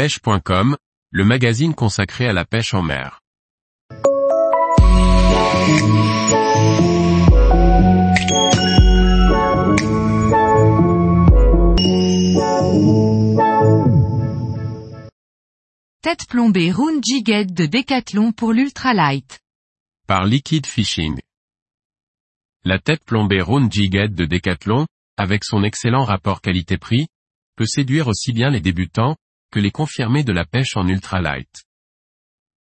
pêche.com, le magazine consacré à la pêche en mer. Tête plombée Round Jighead de Decathlon pour l'ultralight. Par Liquid Fishing. La tête plombée Round Jighead de Decathlon, avec son excellent rapport qualité-prix, peut séduire aussi bien les débutants, que les confirmés de la pêche en ultralight.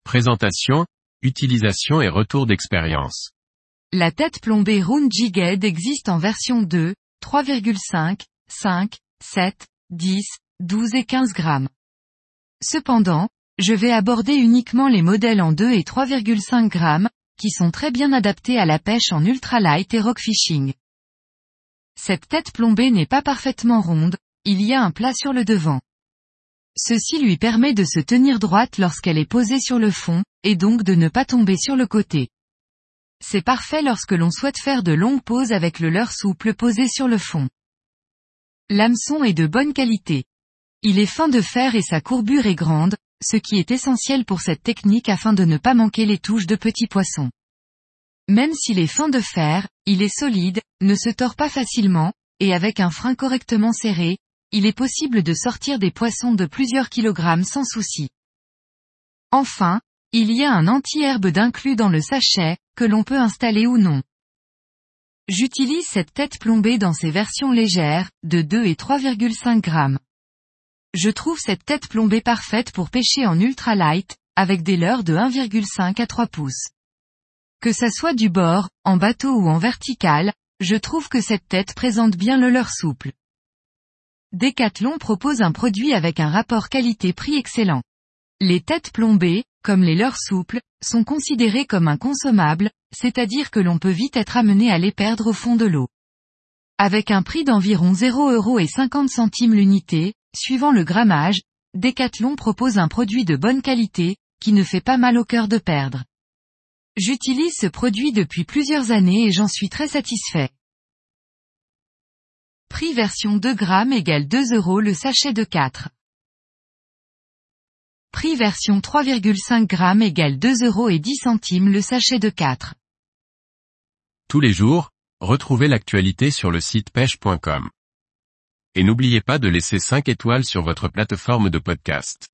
Présentation, utilisation et retour d'expérience. La tête plombée Round existe en version 2, 3,5, 5, 7, 10, 12 et 15 grammes. Cependant, je vais aborder uniquement les modèles en 2 et 3,5 grammes, qui sont très bien adaptés à la pêche en ultralight et rock fishing. Cette tête plombée n'est pas parfaitement ronde, il y a un plat sur le devant. Ceci lui permet de se tenir droite lorsqu'elle est posée sur le fond, et donc de ne pas tomber sur le côté. C'est parfait lorsque l'on souhaite faire de longues pauses avec le leurre souple posé sur le fond. L'hameçon est de bonne qualité. Il est fin de fer et sa courbure est grande, ce qui est essentiel pour cette technique afin de ne pas manquer les touches de petits poissons. Même s'il est fin de fer, il est solide, ne se tord pas facilement, et avec un frein correctement serré, il est possible de sortir des poissons de plusieurs kilogrammes sans souci. Enfin, il y a un anti-herbe d'inclus dans le sachet, que l'on peut installer ou non. J'utilise cette tête plombée dans ses versions légères, de 2 et 3,5 grammes. Je trouve cette tête plombée parfaite pour pêcher en ultralight, avec des leurres de 1,5 à 3 pouces. Que ça soit du bord, en bateau ou en vertical, je trouve que cette tête présente bien le leurre souple. Decathlon propose un produit avec un rapport qualité-prix excellent. Les têtes plombées, comme les leurres souples, sont considérées comme un consommable, c'est-à-dire que l'on peut vite être amené à les perdre au fond de l'eau. Avec un prix d'environ 0,50 centimes l'unité, suivant le grammage, Decathlon propose un produit de bonne qualité, qui ne fait pas mal au cœur de perdre. J'utilise ce produit depuis plusieurs années et j'en suis très satisfait. Prix version 2 grammes égale 2 euros le sachet de 4. Prix version 3,5 grammes égale 2 euros et 10 centimes le sachet de 4. Tous les jours, retrouvez l'actualité sur le site pêche.com. Et n'oubliez pas de laisser 5 étoiles sur votre plateforme de podcast.